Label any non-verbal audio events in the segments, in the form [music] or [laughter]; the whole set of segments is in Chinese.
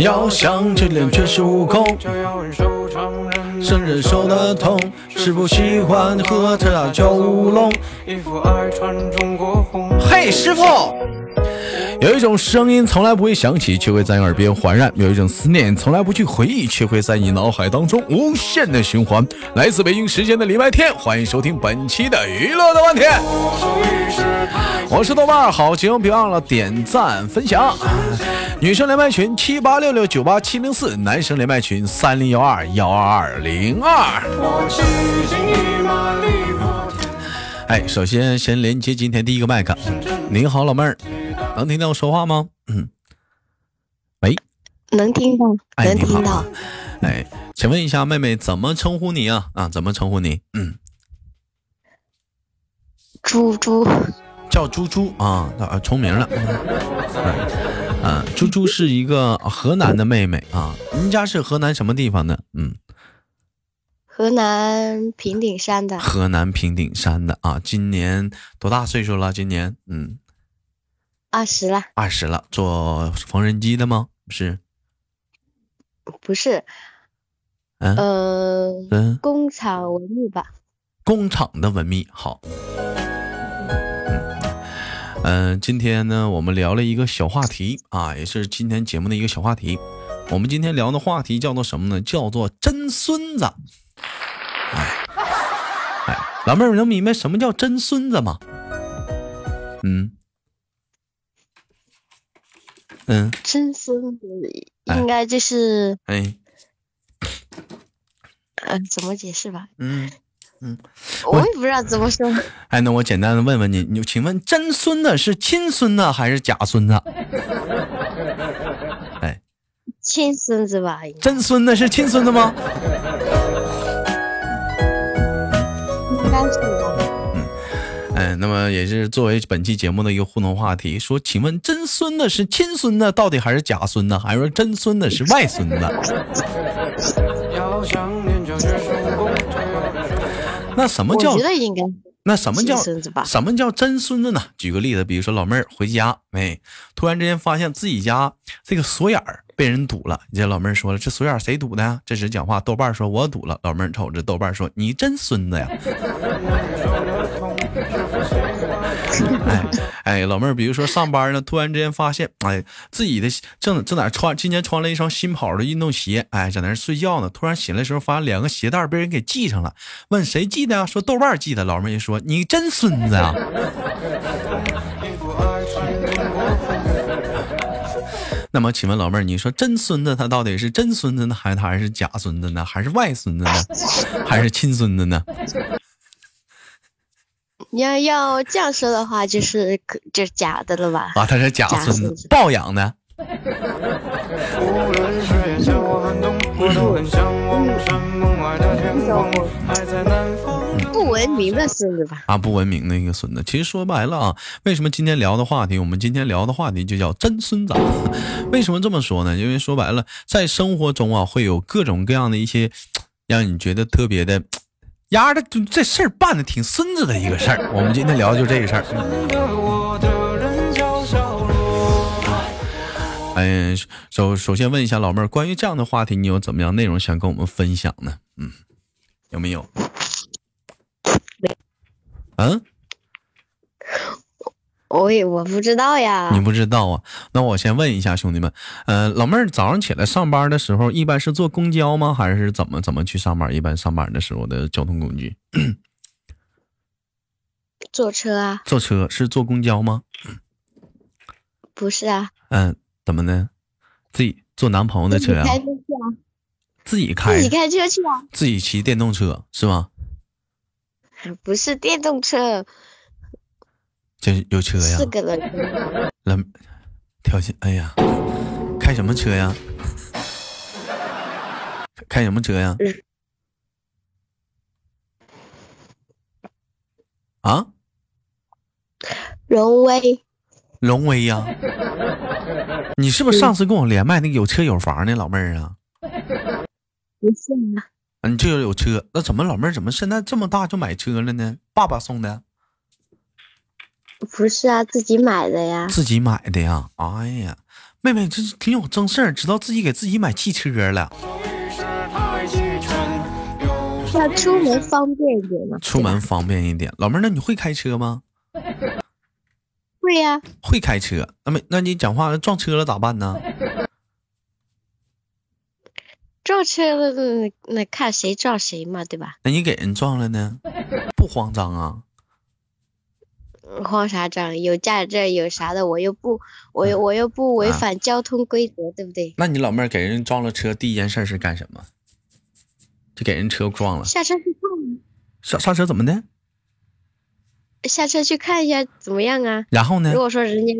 要想这脸全是武功，胜人手的痛。是不喜欢喝茶酒乌龙。嘿，师傅。有一种声音从来不会响起，却会在你耳边环绕；有一种思念从来不去回忆，却会在你脑海当中无限的循环。来自北京时间的礼拜天，欢迎收听本期的娱乐的问题。我是豆瓣好节目别忘了点赞分享。女生连麦群七八六六九八七零四，男生连麦群三零幺二幺二二零二。哎，首先先连接今天第一个麦克。您好，老妹儿。能听到我说话吗？嗯，喂，能听到，能听到。哎，请问一下，妹妹怎么称呼你啊？啊，怎么称呼你？嗯，猪猪，叫猪猪啊，啊，重名了。嗯，猪猪是一个河南的妹妹啊。您家是河南什么地方的？嗯，河南平顶山的。河南平顶山的啊，今年多大岁数了？今年，嗯。二十了，二十了，做缝纫机的吗？是，不是，嗯，呃，工厂文秘吧。工厂的文秘，好。嗯，今天呢，我们聊了一个小话题啊，也是今天节目的一个小话题。我们今天聊的话题叫做什么呢？叫做真孙子。哎，哎，老妹儿，能明白什么叫真孙子吗？嗯。嗯，真孙子应该就是哎，嗯，怎么解释吧？嗯嗯，我也不知道怎么说。哎，那我简单的问问你，你请问真孙子是亲孙子还是假孙子？[laughs] 哎，亲孙子吧？真孙子是亲孙子吗？应该是。嗯，那么也是作为本期节目的一个互动话题，说，请问真孙子是亲孙子，到底还是假孙子，还是说真孙子是外孙子？[laughs] 那什么叫？我觉得应该。那什么叫什么叫真孙子呢？举个例子，比如说老妹儿回家，哎，突然之间发现自己家这个锁眼儿被人堵了。你这老妹儿说了，这锁眼谁堵的呀？这时讲话，豆瓣说我堵了。老妹儿瞅着豆瓣说，你真孙子呀！哎哎，老妹儿，比如说上班呢，突然之间发现，哎，自己的正正在穿，今天穿了一双新跑的运动鞋，哎，在那睡觉呢。突然醒来时候，发现两个鞋带被人给系上了。问谁系的呀？说豆瓣系的。老妹儿一说，你真孙子啊！[laughs] 那么，请问老妹儿，你说真孙子他到底是真孙子呢，还是他还是假孙子呢，还是外孙子呢，还是亲孙子呢？你要要这样说的话，就是就是假的了吧？啊，他是假孙子，抱养的。[laughs] 不文明的孙子吧？啊，不文明的一个孙子。其实说白了啊，为什么今天聊的话题，我们今天聊的话题就叫真孙子？[laughs] 为什么这么说呢？因为说白了，在生活中啊，会有各种各样的一些让你觉得特别的。丫的，这事儿办的挺孙子的一个事儿。我们今天聊的就这个事儿。[laughs] 嗯，首首先问一下老妹儿，关于这样的话题，你有怎么样内容想跟我们分享呢？嗯，有没有？嗯。我也我不知道呀，你不知道啊？那我先问一下兄弟们，呃，老妹儿早上起来上班的时候，一般是坐公交吗？还是怎么怎么去上班？一般上班的时候的交通工具？坐车啊？坐车是坐公交吗？不是啊。嗯，怎么的？自己坐男朋友的车啊？自己开？自己开车去啊？自己骑电动车是吗？不是电动车。这有车呀？四个人。来，条件，哎呀，开什么车呀？开什么车呀？啊？荣威。荣威呀？你是不是上次跟我连麦那个有车有房的老妹儿啊？不是啊。你这有车，那怎么老妹儿怎么现在这么大就买车了呢？爸爸送的？不是啊，自己买的呀。自己买的呀？哎呀，妹妹这挺有正事儿，知道自己给自己买汽车了。要出门方便一点嘛？出门方便一点，老妹儿，那你会开车吗？会呀。会开车，那么那你讲话撞车了咋办呢？撞车了，那那看谁撞谁嘛，对吧？那你给人撞了呢？不慌张啊？慌啥张？有驾驶证有啥的，我又不，我又我又不违反交通规则，对不对？那你老妹儿给人撞了车，第一件事是干什么？就给人车撞了。下车去看。上上车怎么的？下车去看一下怎么样啊？然后呢？如果说人家，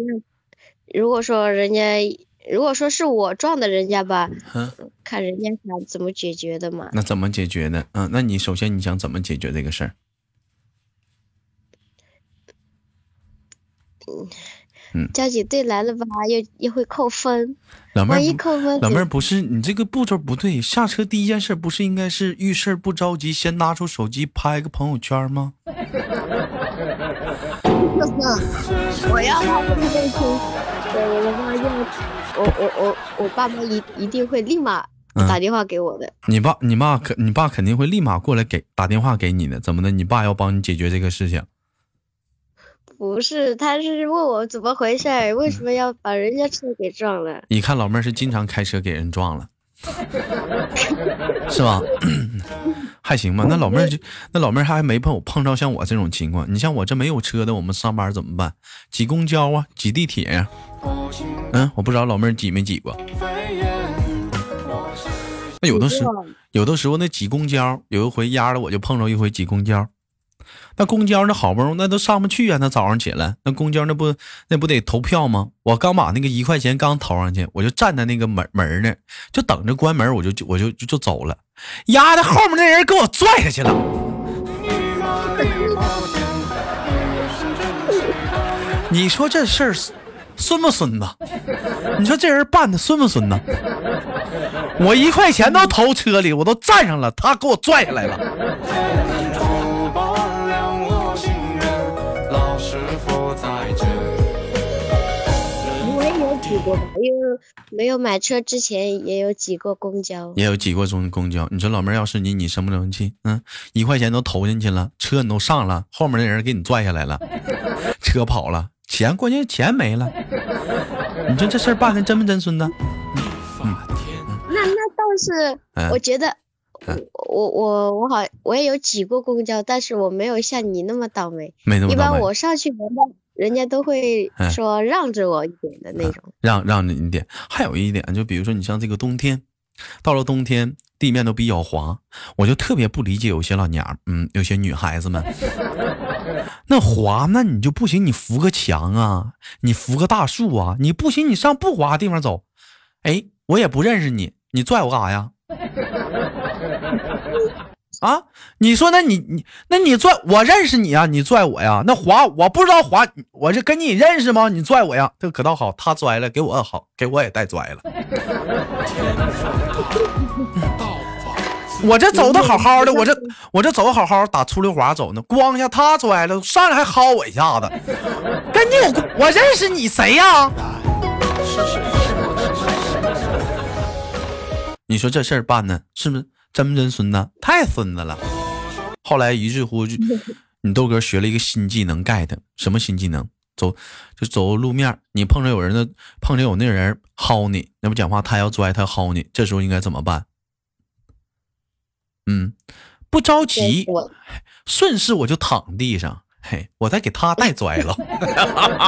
如果说人家，如果说是我撞的人家吧，嗯，看人家想怎么解决的嘛。那怎么解决的？嗯，那你首先你想怎么解决这个事儿？嗯，交警队来了吧，又又会扣分。老妹儿，扣分，老妹儿不是你这个步骤不对。下车第一件事不是应该是遇事不着急，先拿出手机拍个朋友圈吗？[laughs] 我要我我爸要我我我我爸妈一一定会立马打电话给我的。你爸你妈肯你爸肯定会立马过来给打电话给你的，怎么的？你爸要帮你解决这个事情。不是，他是问我怎么回事为什么要把人家车给撞了？你看老妹儿是经常开车给人撞了，是吧？[clears throat] 还行吧。那老妹儿就那老妹儿还没碰碰着像我这种情况。你像我这没有车的，我们上班怎么办？挤公交啊，挤地铁呀。嗯，我不知道老妹儿挤没挤过。那有的时候有的时候那挤公交，有一回压了我就碰着一回挤公交。那公交那好不容易那都上不去啊！那早上起来那公交那不那不得投票吗？我刚把那个一块钱刚投上去，我就站在那个门门那，就等着关门，我就我就就走了。丫的，后面那人给我拽下去了。你说这事儿孙不孙子？你说这人办的孙不孙子？我一块钱都投车里，我都站上了，他给我拽下来了。挤过吧，因为没有买车之前也有挤过公交，也有挤过中公交。你说老妹儿要是你，你生不生气？嗯，一块钱都投进去了，车你都上了，后面的人给你拽下来了，[laughs] 车跑了，钱关键钱没了。你说这事儿办的真不真孙子？嗯，那那倒是，我觉得我我我好我也有挤过公交，但是我没有像你那么倒霉。没那么倒霉。一般我上去人家。人家都会说让着我一点的那种，让让着你点。还有一点，就比如说你像这个冬天，到了冬天地面都比较滑，我就特别不理解有些老娘，嗯，有些女孩子们，[laughs] 那滑那你就不行，你扶个墙啊，你扶个大树啊，你不行，你上不滑的地方走。哎，我也不认识你，你拽我干啥呀？啊，你说那你你那你拽我认识你啊？你拽我呀？那滑我不知道滑，我这跟你认识吗？你拽我呀？这可倒好，他拽了，给我好，给我也带拽了。[laughs] 我这走的好好的，我这我这走好好，打出溜滑走呢，咣一下他拽了，上来还薅我一下子，跟你有我认识你谁呀？你说这事儿办的是不是？真不真孙子？太孙子了！后来于是乎，就 [laughs] 你豆哥学了一个新技能，get 什么新技能？走就走路面，你碰着有人的，碰着有那人薅你，那不讲话，他要拽他薅你，这时候应该怎么办？嗯，不着急，顺势我就躺地上。我再给他带拽了，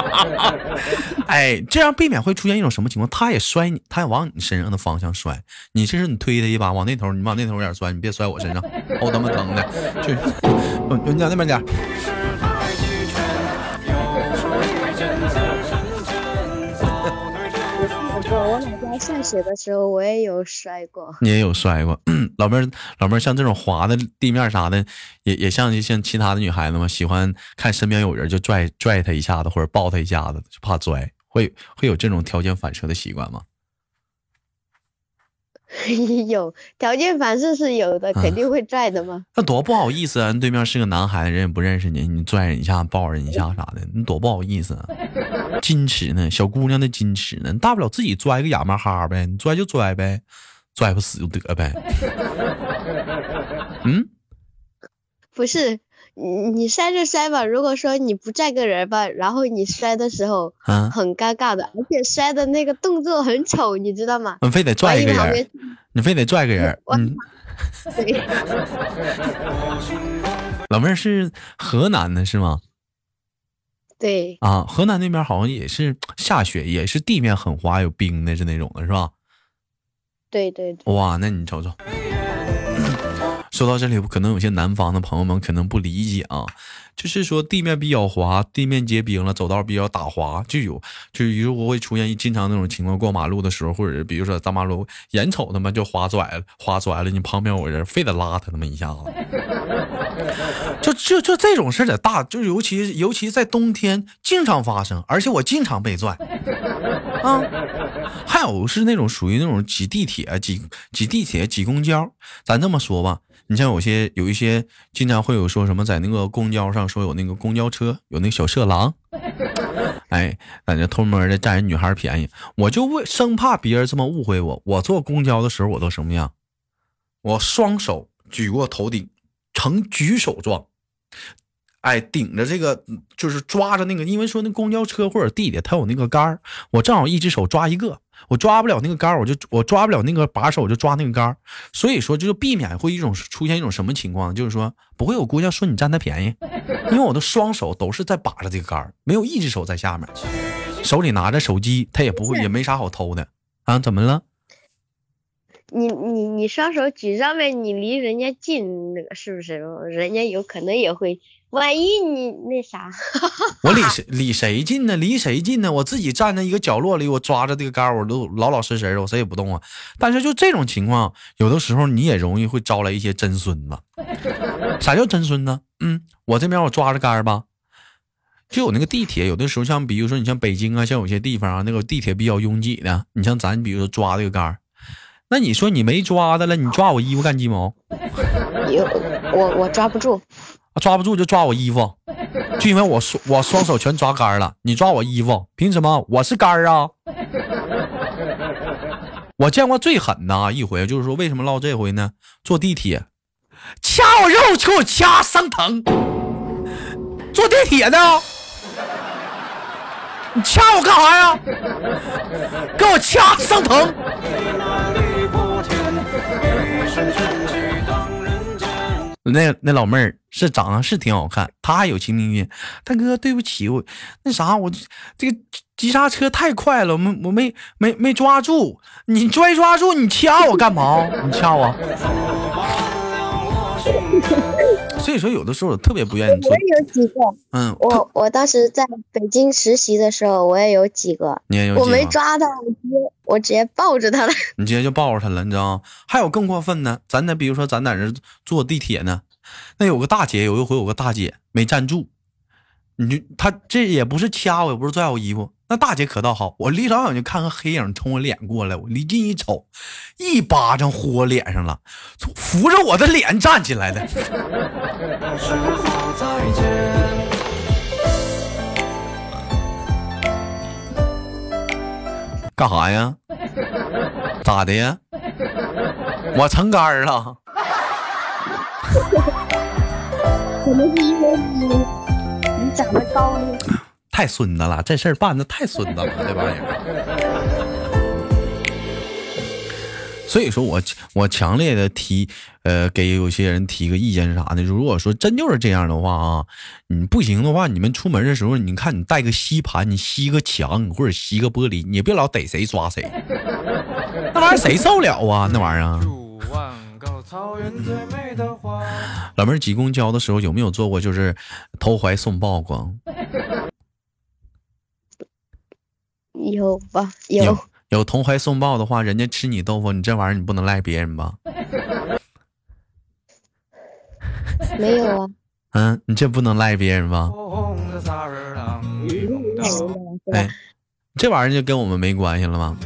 [laughs] 哎，这样避免会出现一种什么情况？他也摔你，他也往你身上的方向摔。你这是你推他一把，往那头，你往那头点摔，你别摔我身上，我他妈疼的。去，你往那边点。我老家下雪的时候，我也有摔过。你也有摔过，老妹儿，老妹儿，像这种滑的地面啥的，也也像像其他的女孩子吗？喜欢看身边有人就拽拽她一下子，或者抱她一下子，就怕摔，会会有这种条件反射的习惯吗？[laughs] 有条件反射是有的，肯定会拽的嘛。那多不好意思啊！对面是个男孩子，人也不认识你，你拽人一下，抱人一下啥的，你多不好意思啊！矜持呢，小姑娘的矜持呢，大不了自己拽个哑巴哈呗，你拽就拽呗，拽不死就得呗。[laughs] 嗯，不是。你你摔就摔吧，如果说你不拽个人吧，然后你摔的时候，很尴尬的，而且摔的那个动作很丑，你知道吗？你非得拽一个人，你非得拽个人，嗯。[laughs] 老妹儿是河南的是吗？对。啊，河南那边好像也是下雪，也是地面很滑，有冰的是那种的，是吧？对对对。哇，那你瞅瞅。说到这里，可能有些南方的朋友们可能不理解啊，就是说地面比较滑，地面结冰了，走道比较打滑，就有就如果会出现经常那种情况，过马路的时候，或者是比如说大马路，眼瞅他妈就滑拽了，滑拽了，你旁边有人非得拉他那么一下子，就就就这种事在大，就尤其尤其在冬天经常发生，而且我经常被拽啊，还有是那种属于那种挤地铁、挤挤地铁、挤公交，咱这么说吧。你像有些有一些经常会有说什么在那个公交上说有那个公交车有那个小色狼，[laughs] 哎，感觉偷摸的占人女孩便宜，我就为生怕别人这么误会我，我坐公交的时候我都什么样？我双手举过头顶，呈举手状，哎，顶着这个就是抓着那个，因为说那公交车或者地铁它有那个杆儿，我正好一只手抓一个。我抓不了那个杆我就我抓不了那个把手，我就抓那个杆所以说就是避免会一种出现一种什么情况，就是说不会有姑娘说你占她便宜，因为我的双手都是在把着这个杆没有一只手在下面，手里拿着手机，她也不会也没啥好偷的啊？怎么了？你你你双手举上面，你离人家近，那个是不是？人家有可能也会。万一你那啥，[laughs] 我离谁离谁近呢？离谁近呢？我自己站在一个角落里，我抓着这个杆我都老老实实的，我谁也不动啊。但是就这种情况，有的时候你也容易会招来一些真孙子。啥叫真孙子？嗯，我这边我抓着杆吧，就有那个地铁，有的时候像比如说你像北京啊，像有些地方啊，那个地铁比较拥挤的，你像咱比如说抓这个杆那你说你没抓的了，你抓我衣服干鸡毛？有我我抓不住。抓不住就抓我衣服，[laughs] 就因为我双我双手全抓杆了，你抓我衣服，凭什么？我是杆啊！[laughs] 我见过最狠的一回，就是说为什么唠这回呢？坐地铁，掐我肉给我掐生疼。坐地铁呢？你掐我干啥呀？给我掐生疼。那那老妹儿是长得是挺好看，她还有青命运。大哥，对不起，我那啥，我这个急刹车太快了，我没我没没没抓住。你拽抓住，你掐我干嘛？你掐我。[laughs] 所以说，有的时候我特别不愿意做。我也有几个，嗯，我我当时在北京实习的时候，我也有几个，你也有，我没抓到，我直接我直接抱着他了。[laughs] 你直接就抱着他了，你知道吗？还有更过分的，咱那比如说咱在这坐地铁呢，那有个大姐，有一回有个大姐没站住，你就她这也不是掐我，也不是拽我衣服。那大姐可倒好，我离老远就看个黑影冲我脸过来，我离近一瞅，一巴掌呼我脸上了，扶着我的脸站起来的。[laughs] 干啥呀？咋的呀？我成杆了。[laughs] 可能是因为你你长得高。太孙子了，这事儿办的太孙子了，这玩意儿。所以说我我强烈的提，呃，给有些人提个意见是啥呢？如果说真就是这样的话啊，你不行的话，你们出门的时候，你看你带个吸盘，你吸个墙或者吸个玻璃，你别老逮谁抓谁，[laughs] 那玩意儿谁受了啊？那玩意儿。老妹儿挤公交的时候有没有做过就是投怀送抱过？有吧？有有同怀送抱的话，人家吃你豆腐，你这玩意儿你不能赖别人吧？没有啊。嗯，你这不能赖别人吧？哎，这玩意儿就跟我们没关系了吗？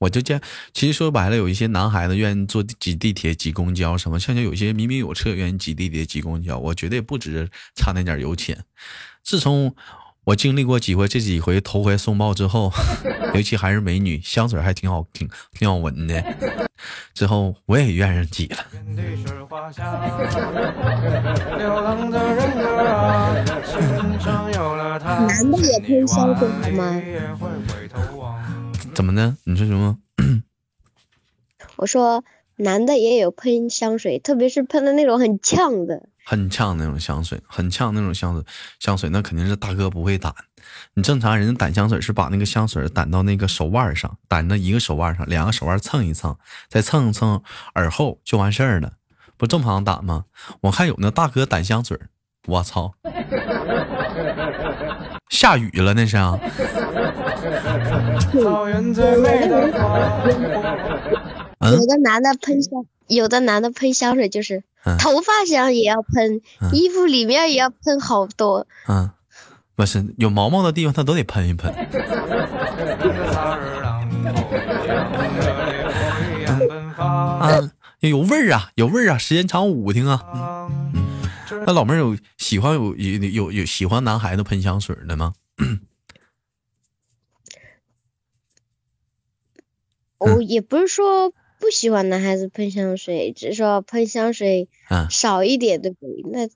我就见，其实说白了，有一些男孩子愿意坐挤地铁、挤公交什么，像像有些明明有车愿意挤地铁、挤公交，我觉得也不值差那点油钱。自从我经历过几回这几回头回送报之后，[laughs] 尤其还是美女，香水还挺好，挺挺好闻的。之后我也愿意挤了。男的也喷香水吗？怎么的？你说什么？我说男的也有喷香水，特别是喷的那种很呛的。很呛那种香水，很呛那种香水，香水那肯定是大哥不会掸。你正常人家掸香水是把那个香水掸到那个手腕上，掸到一个手腕上，两个手腕蹭一蹭，再蹭一蹭耳后就完事儿了，不正常掸吗？我看有那大哥掸香水，我操，下雨了那是。有的男的喷香，有的男的喷香水就是。头发上也要喷，衣服里面也要喷好多。嗯，不是有毛毛的地方，他都得喷一喷。啊，有味儿啊，有味儿啊，时间长捂挺啊。那老妹儿有喜欢有有有有喜欢男孩子喷香水的吗？我也不是说。不喜欢男孩子喷香水，只是说喷香水少一点，对不对？那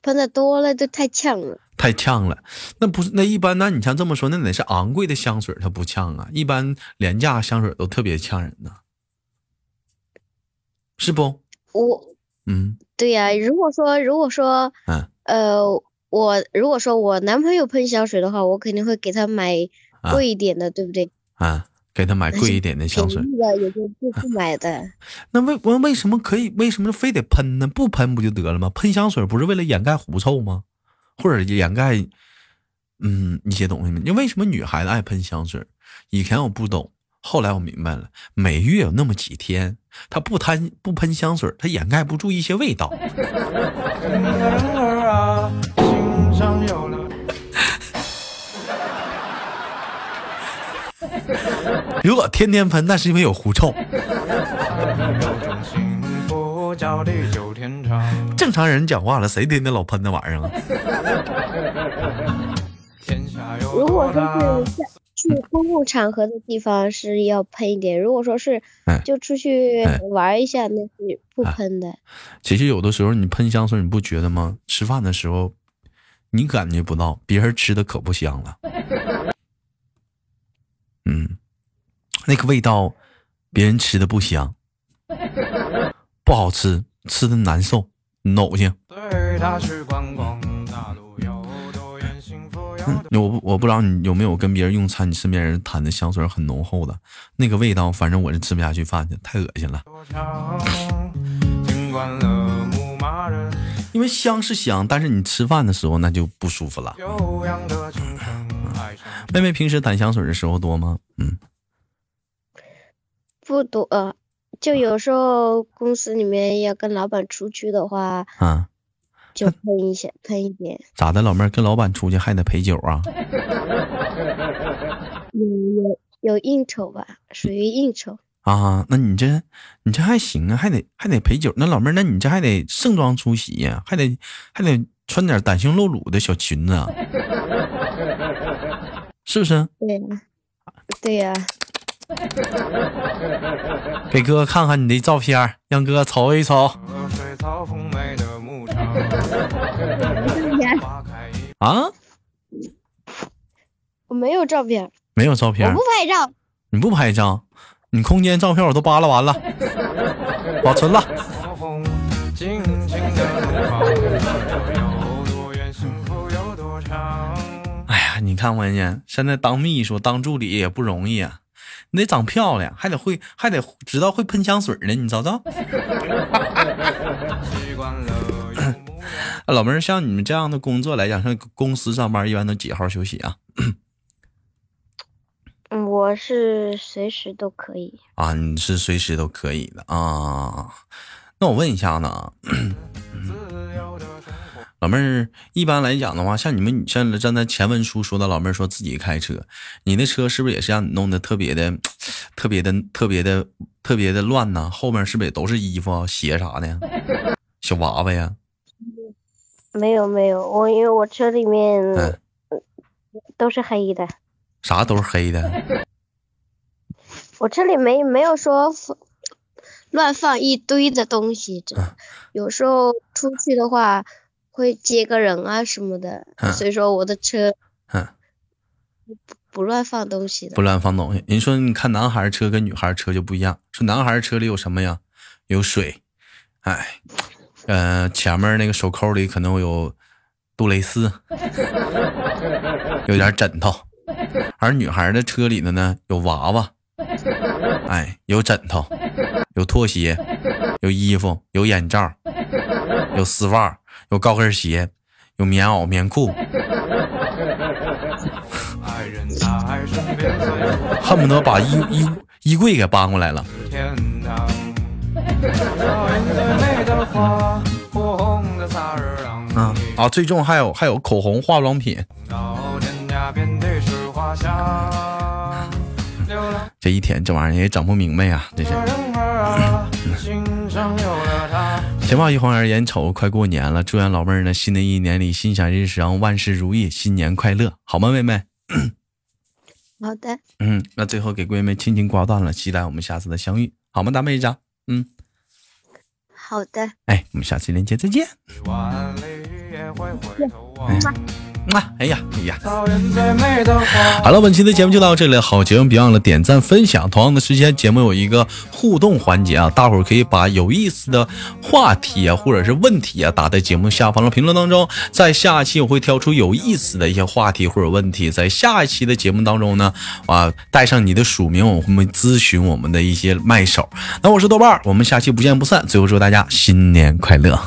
喷的多了就太呛了，太呛了。那不是那一般，那你像这么说，那得是昂贵的香水它不呛啊？一般廉价香水都特别呛人呢，是不？我嗯，对呀。如果说如果说嗯呃，我如果说我男朋友喷香水的话，我肯定会给他买贵一点的，对不对？啊。给他买贵一点的香水，的也就不不买的。[laughs] 那为我为什么可以？为什么非得喷呢？不喷不就得了吗？喷香水不是为了掩盖狐臭吗？或者掩盖嗯一些东西吗？你为什么女孩子爱喷香水？以前我不懂，后来我明白了。每月有那么几天，她不贪不喷香水，她掩盖不住一些味道。[laughs] 如果天天喷，那是因为有狐臭。[laughs] 正常人讲话了，谁天天老喷那玩意儿啊？如果说是去公共场合的地方是要喷一点，如果说是就出去玩一下，那是不喷的。其实有的时候你喷香水，你不觉得吗？吃饭的时候你感觉不到，别人吃的可不香了。嗯，那个味道，别人吃的不香，不好吃，吃的难受，恶心。我我不知道你有没有跟别人用餐，你身边人谈的香水很浓厚的那个味道，反正我是吃不下去饭去，太恶心了。因为香是香，但是你吃饭的时候那就不舒服了。妹妹平时谈香水的时候多吗？嗯，不多，就有时候公司里面要跟老板出去的话，啊，就喷一下，喷一点。咋的，老妹儿跟老板出去还得陪酒啊？[laughs] 有有有应酬吧，属于应酬。啊，那你这你这还行啊，还得还得陪酒。那老妹儿，那你这还得盛装出席呀，还得还得穿点袒胸露乳的小裙子。[laughs] 是不是？对，对呀。[laughs] 给哥哥看看你的照片，让哥哥瞅一瞅。[laughs] 啊？我没有照片。没有照片。我不拍照。你不拍照？你空间照片我都扒拉完了，[laughs] 保存了。哎呀你看我家现在当秘书、当助理也不容易啊！你得长漂亮，还得会，还得知道会喷香水呢。你找找。[laughs] 老妹儿，像你们这样的工作来讲，像公司上班一般都几号休息啊？我是随时都可以啊，你是随时都可以的啊。那我问一下呢？[coughs] 老妹儿，一般来讲的话，像你们像站在前文书说的，老妹儿说自己开车，你那车是不是也是让你弄的特别的、特别的、特别的、特别的乱呢？后面是不是也都是衣服、啊鞋啥的？小娃娃呀？[laughs] 没有没有，我因为我车里面都是黑的。啥都是黑的？我车里没没有说乱放一堆的东西，有时候出去的话。会接个人啊什么的，所以说我的车，嗯，不不乱放东西的，不乱放东西。人说你看男孩车跟女孩车就不一样，说男孩车里有什么呀？有水，哎，嗯，前面那个手扣里可能有杜蕾斯，有点枕头，而女孩的车里的呢有娃娃，哎，有枕头，有拖鞋，有衣服，有眼罩，有丝袜。有高跟鞋，有棉袄、棉裤，[laughs] 恨不得把衣衣衣柜给搬过来了。啊啊！最重还有还有口红、化妆品。这一天这玩意儿也整不明白呀，这是。行吧，一晃而眼瞅快过年了，祝愿老妹儿呢新的一年里心想事成，万事如意，新年快乐，好吗，妹妹？好的。嗯，那最后给闺蜜轻轻挂断了，期待我们下次的相遇，好吗，大妹子？嗯，好的。哎，我们下期连接再见。哎呀，哎呀！好了，本期的节目就到这里。好节目，别忘了点赞分享。同样的时间，节目有一个互动环节啊，大伙儿可以把有意思的话题啊，或者是问题啊，打在节目下方的评论当中。在下期我会挑出有意思的一些话题或者问题，在下一期的节目当中呢，啊，带上你的署名，我会咨询我们的一些麦手。那我是豆瓣儿，我们下期不见不散。最后祝大家新年快乐！